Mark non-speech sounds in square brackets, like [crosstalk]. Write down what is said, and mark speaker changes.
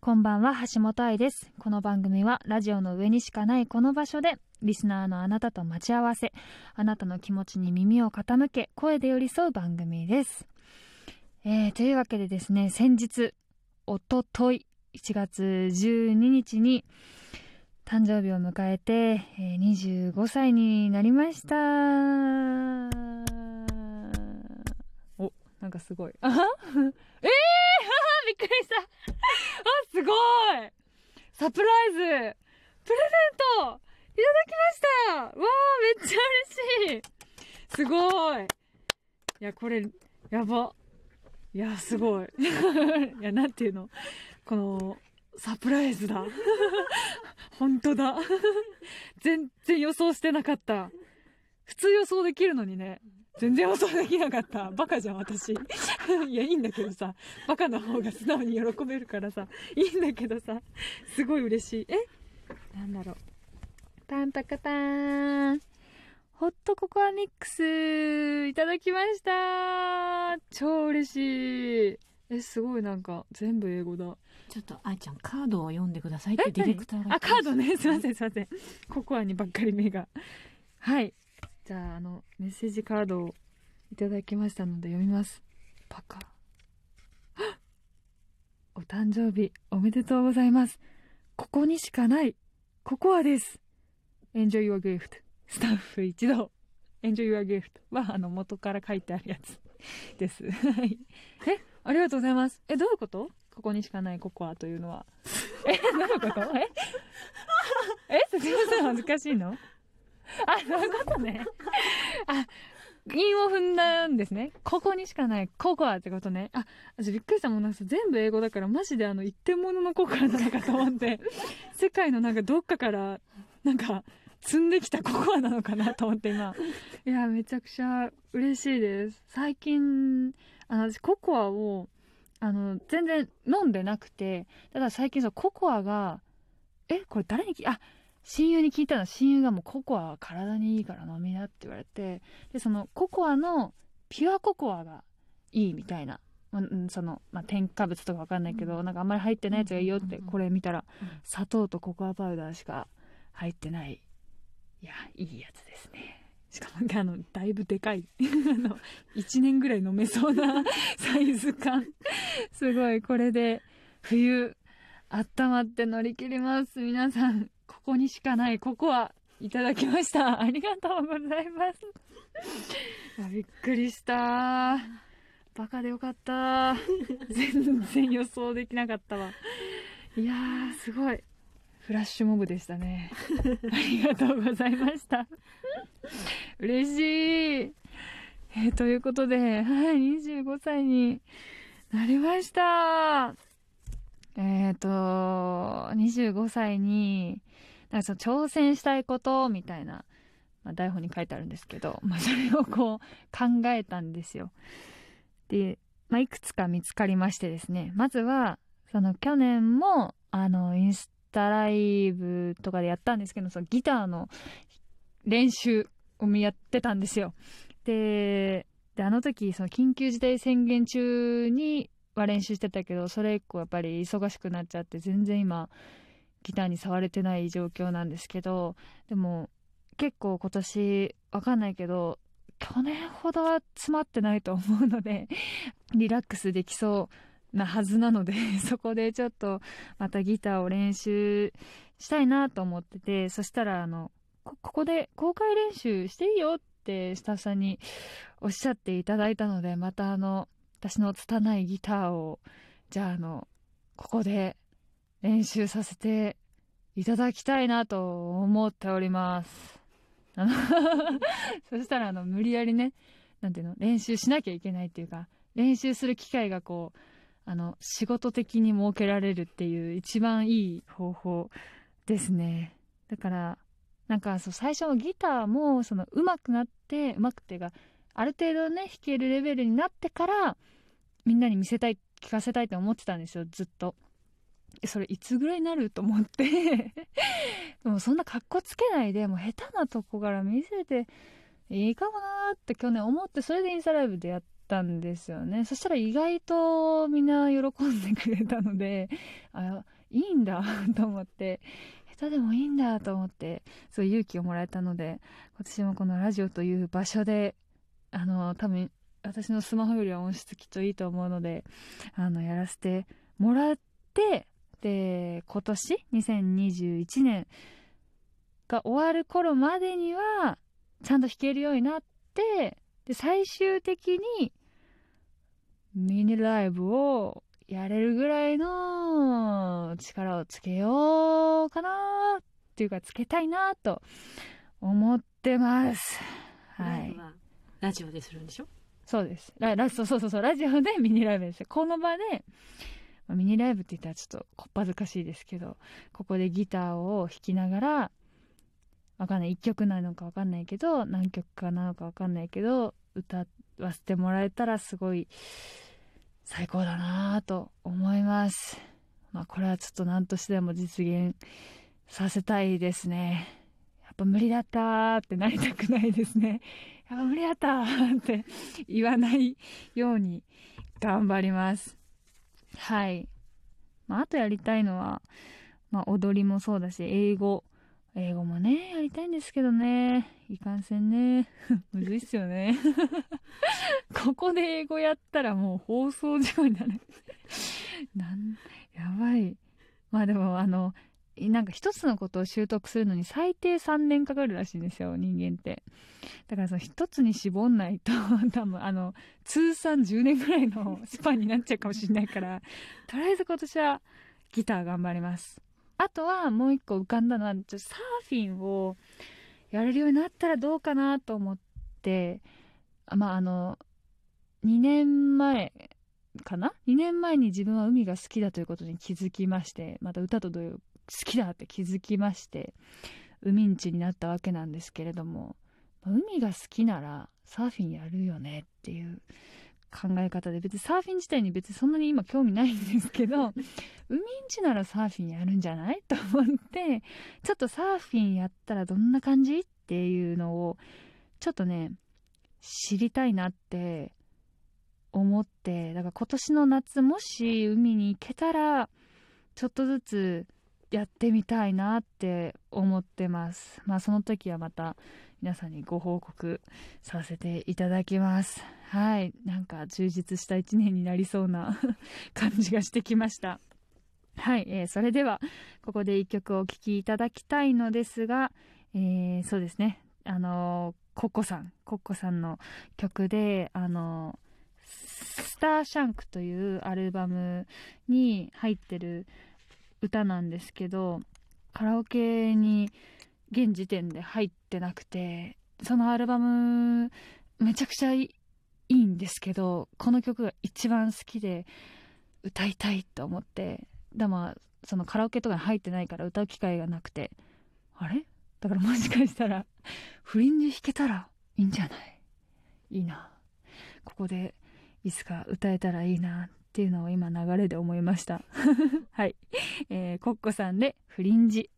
Speaker 1: こんばんは橋本愛です。この番組はラジオの上にしかないこの場所でリスナーのあなたと待ち合わせあなたの気持ちに耳を傾け声で寄り添う番組です、えーというわけでですね先日おととい1月12日に誕生日を迎えて、えー25歳になりました。おなんかすごい。あ [laughs] えー、[laughs] びっくりした。すごい。サプライズ。プレゼントいただきました。わーめっちゃ嬉しい。すごい。いやこれやば。いやすごい。[laughs] いやなんていうの？このサプライズだ。[laughs] [laughs] 本当だ。全然予想してなかった普通予想できるのにね全然予想できなかった。バカじゃん私。[laughs] いやいいんだけどさバカな方が素直に喜べるからさいいんだけどさすごい嬉しい。え？なんだろう。パンパカパーン。ホットココアミックスいただきました。超嬉しい。えすごいなんか全部英語だ。
Speaker 2: ちょっと愛ちゃんカードを読んでくださいってディレクターが
Speaker 1: あカードね。すいませんすいません。ココアにばっかり目が。はいじゃああのメッセージカードをいただきましたので読みます。パカ。[gasps] お誕生日おめでとうございます。ここにしかない。ココアです。Enjoy your gift スタッフ一同。Enjoy your gift はあの元から書いてあるやつ。です。はい。え？ありがとうございます。えどういうこと？ここにしかないココアというのは。え？どういうこと？え？[laughs] え？すみません。恥ずかしいの？あそういうことね。あ韻を踏んだんですね。ここにしかない。ココアってことね。あ私びっくりしたもん。なんか全部英語だからマジであの一点物のココアなのかと思って。世界のなんかどっかからなんか積んできたココアなのかなと思って今。いやめちゃくちゃ嬉しいです。最近あの私ココアをあの全然飲んでなくてただ最近そうココアがえこれ誰にあ親友に聞いたの親友がもうココアは体にいいから飲みなって言われてでそのココアのピュアココアがいいみたいな、まあうんその、まあ、添加物とかわかんないけど、なんかあんまり入ってないやつがいいよって
Speaker 2: うんうんうん
Speaker 1: これ見たら
Speaker 2: うん。
Speaker 1: 砂糖とココアパウダーしか入ってない。いやいいやつですね。しかもあのだいぶでかい。[laughs] あの1年ぐらい飲めそうな [laughs] サイズ感。すごいこれで冬温まって乗り切ります。皆さんここにしかない。ココアいただきました。[laughs] ありがとうございます。[laughs] あびっくりした。バカでよかった。[laughs] 全然予想できなかったわ。いやーすごい。フラッシュモブでしたね。ありがとうございました。嬉しい。えーということで、はい、25歳になりました。えっ、と、25歳に、なんかその挑戦したいことみたいな、まあ、台本に書いてあるんですけど、まあ、それをこう考えたんですよ。で、まあ、いくつか見つかりましてですね、まずは、その去年も、あの、インスタライブとかでやったんですけど、そのギターの練習をやってたんですよ。で、であの時、その緊急事態宣言中には練習してたけど、それ以降やっぱり忙しくなっちゃって、全然今、ギターに触れてない状況なんですけど、でも、結構今年、わかんないけど、去年ほどは詰まってないと思うので、リラックスできそうなはずなので、[laughs] そこでちょっとまたギターを練習したいなと思ってて、そしたらあの、ここで公開練習していいよってスタッフさんにおっしゃっていただいたので、またあの、私の拙いギターを、じゃああの、ここで練習させていただきたいなと思っております。あ [laughs] のそしたらあの、無理やりね、なんていうの、練習しなきゃいけないっていうか、練習する機会がこう、あの、仕事的に設けられるっていう一番いい方法ですね。だから、なんかそう、最初のギターも、その、上手くなって、上手くていうか、ある程度ね、弾けるレベルになってから、みんなに見せたい、聞かせたいと思ってたんですよ、ずっと。それいつぐらいになると思って。[laughs] でもそんな格好つけないでもう下手なとこから見せていいかもなーって去年思ってそれでインスタライブでやったんですよね。そしたら意外とみんな喜んでくれたのであいいんだと思って。下手でもいいんだと思ってそう勇気をもらえたので今年もこのラジオという場所であの多分私のスマホよりは音質きっといいと思うのであのやらせてもらってで今年2021年が終わる頃までにはちゃんと弾けるようになってで最終的にミニライブをやれるぐらいの力をつけようかなっていうかつけたいなと思ってます。はい
Speaker 2: ラ。ジオでするんでしょ？
Speaker 1: そうです。ララそうそうそう、ラジオでミニライブです。この場で、ミニライブって言ったらちょっとこっぱずかしいですけど、ここでギターを弾きながら、わかんない、1曲なのかわかんないけど、何曲かなのかわかんないけど、歌わせてもらえたらすごい最高だなぁと思います。まあこれはちょっと何としてでも実現させたいですね。やっぱ無理だったーってなりたくないですね。やっぱ無理だったって言わないように頑張ります。はい。まあ、あとやりたいのは、まあ、踊りもそうだし、英語。英語もね、やりたいんですけどね。いかんせんね。[laughs] むずいっすよね。[laughs] ここで英語やったらもう放送事故になる。なん、やばい。まあでも、あの、なんか一つのことを習得するのに最低3年かかるらしいんですよ、人間って。だからその一つに絞んないと、[laughs] 多分あの、通算10年ぐらいのスパンになっちゃうかもしれないから、とりあえず今年はギター頑張ります。あとはもう一個浮かんだのは、ちょっとサーフィンをやれるようになったらどうかなと思って、まああの、2年前かな ?2 年前に自分は海が好きだということに気づきまして、また歌と同好きだって気づきまして、海んちになったわけなんですけれども、海が好きならサーフィンやるよねっていう考え方で別にサーフィン自体に別にそんなに今興味ないんですけど [laughs] 海んちならサーフィンやるんじゃないと思ってちょっとサーフィンやったらどんな感じっていうのをちょっとね知りたいなって思ってだから今年の夏もし海に行けたらちょっとずつやってみたいなって思ってます。まあその時はまた皆さんにご報告させていただきます。はい。なんか充実した一年になりそうな感じがしてきました。はい、えーそれではここで一曲お聴きいただきたいのですが、えーそうですね。あのーコッコさん。コッコさんの曲であのースターシャンクというアルバムに入ってる歌なんですけどカラオケに現時点で入ってなくてそのアルバムめちゃくちゃいいんですけどこの曲が一番好きで歌いたいと思ってだまあそのカラオケとかに入ってないから歌う機会がなくてあれ？だからもしかしたらフリンジ弾けたらいいんじゃない？いいな。ここでいつか歌えたらいいな。っていうのを今流れで思いました。[laughs] はい、えー、コッコさんでフリンジ。